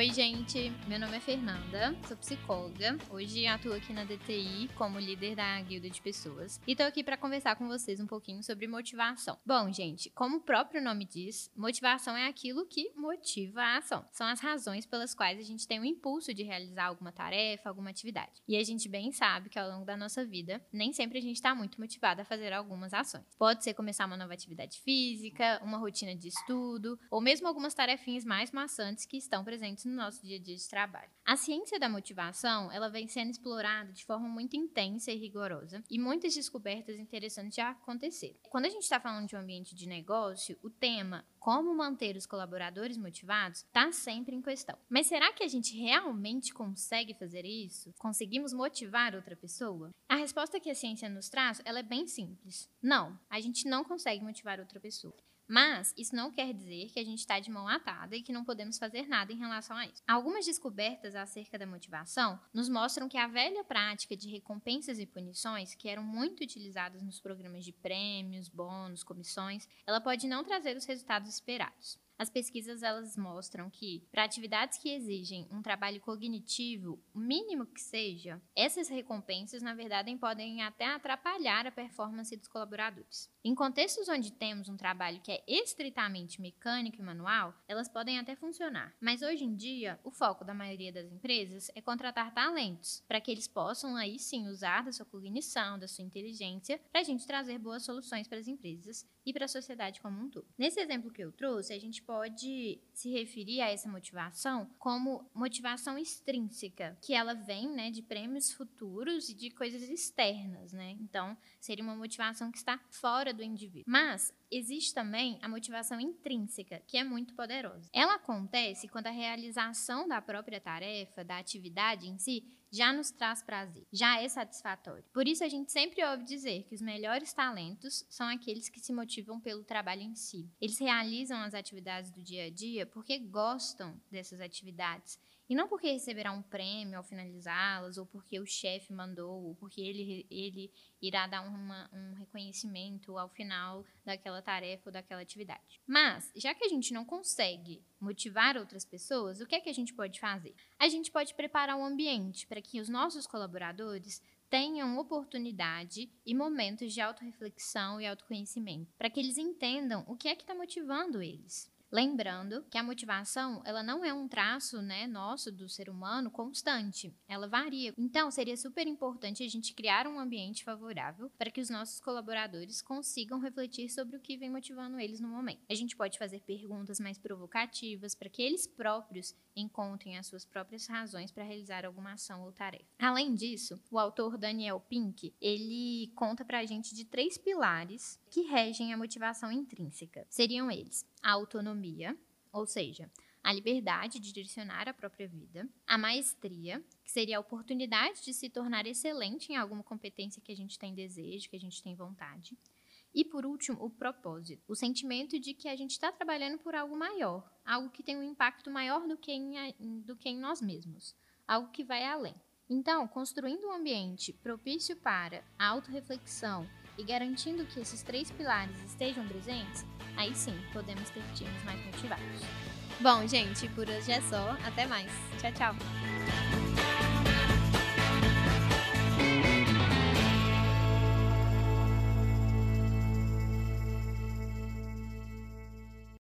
Oi, gente. Meu nome é Fernanda, sou psicóloga. Hoje atuo aqui na DTI como líder da guilda de pessoas e tô aqui para conversar com vocês um pouquinho sobre motivação. Bom, gente, como o próprio nome diz, motivação é aquilo que motiva a ação. São as razões pelas quais a gente tem o impulso de realizar alguma tarefa, alguma atividade. E a gente bem sabe que ao longo da nossa vida, nem sempre a gente está muito motivado a fazer algumas ações. Pode ser começar uma nova atividade física, uma rotina de estudo, ou mesmo algumas tarefinhas mais maçantes que estão presentes no nosso dia a dia de trabalho. A ciência da motivação, ela vem sendo explorada de forma muito intensa e rigorosa, e muitas descobertas interessantes já aconteceram. Quando a gente está falando de um ambiente de negócio, o tema como manter os colaboradores motivados está sempre em questão. Mas será que a gente realmente consegue fazer isso? Conseguimos motivar outra pessoa? A resposta que a ciência nos traz, ela é bem simples. Não, a gente não consegue motivar outra pessoa. Mas isso não quer dizer que a gente está de mão atada e que não podemos fazer nada em relação a isso. Algumas descobertas acerca da motivação nos mostram que a velha prática de recompensas e punições, que eram muito utilizadas nos programas de prêmios, bônus, comissões, ela pode não trazer os resultados esperados. As pesquisas elas mostram que para atividades que exigem um trabalho cognitivo, o mínimo que seja, essas recompensas na verdade podem até atrapalhar a performance dos colaboradores. Em contextos onde temos um trabalho que é estritamente mecânico e manual, elas podem até funcionar. Mas hoje em dia, o foco da maioria das empresas é contratar talentos, para que eles possam aí sim usar da sua cognição, da sua inteligência, para a gente trazer boas soluções para as empresas e para a sociedade como um todo. Nesse exemplo que eu trouxe, a gente pode se referir a essa motivação como motivação extrínseca, que ela vem né, de prêmios futuros e de coisas externas. Né? Então, seria uma motivação que está fora do indivíduo. Mas existe também a motivação intrínseca, que é muito poderosa. Ela acontece quando a realização da própria tarefa, da atividade em si, já nos traz prazer, já é satisfatório. Por isso a gente sempre ouve dizer que os melhores talentos são aqueles que se motivam pelo trabalho em si. Eles realizam as atividades do dia a dia porque gostam dessas atividades e não porque receberá um prêmio ao finalizá-las, ou porque o chefe mandou, ou porque ele, ele irá dar uma, um reconhecimento ao final daquela tarefa ou daquela atividade. Mas, já que a gente não consegue motivar outras pessoas, o que é que a gente pode fazer? A gente pode preparar um ambiente para que os nossos colaboradores tenham oportunidade e momentos de autorreflexão e autoconhecimento, para que eles entendam o que é que está motivando eles. Lembrando que a motivação, ela não é um traço, né, nosso do ser humano constante, ela varia. Então, seria super importante a gente criar um ambiente favorável para que os nossos colaboradores consigam refletir sobre o que vem motivando eles no momento. A gente pode fazer perguntas mais provocativas para que eles próprios encontrem as suas próprias razões para realizar alguma ação ou tarefa. Além disso, o autor Daniel Pink, ele conta para a gente de três pilares que regem a motivação intrínseca. Seriam eles: a autonomia, ou seja, a liberdade de direcionar a própria vida, a maestria, que seria a oportunidade de se tornar excelente em alguma competência que a gente tem desejo, que a gente tem vontade. E por último, o propósito, o sentimento de que a gente está trabalhando por algo maior, algo que tem um impacto maior do que, em, do que em nós mesmos, algo que vai além. Então, construindo um ambiente propício para a autorreflexão e garantindo que esses três pilares estejam presentes, aí sim podemos ter times mais motivados. Bom, gente, por hoje é só. Até mais. Tchau, tchau.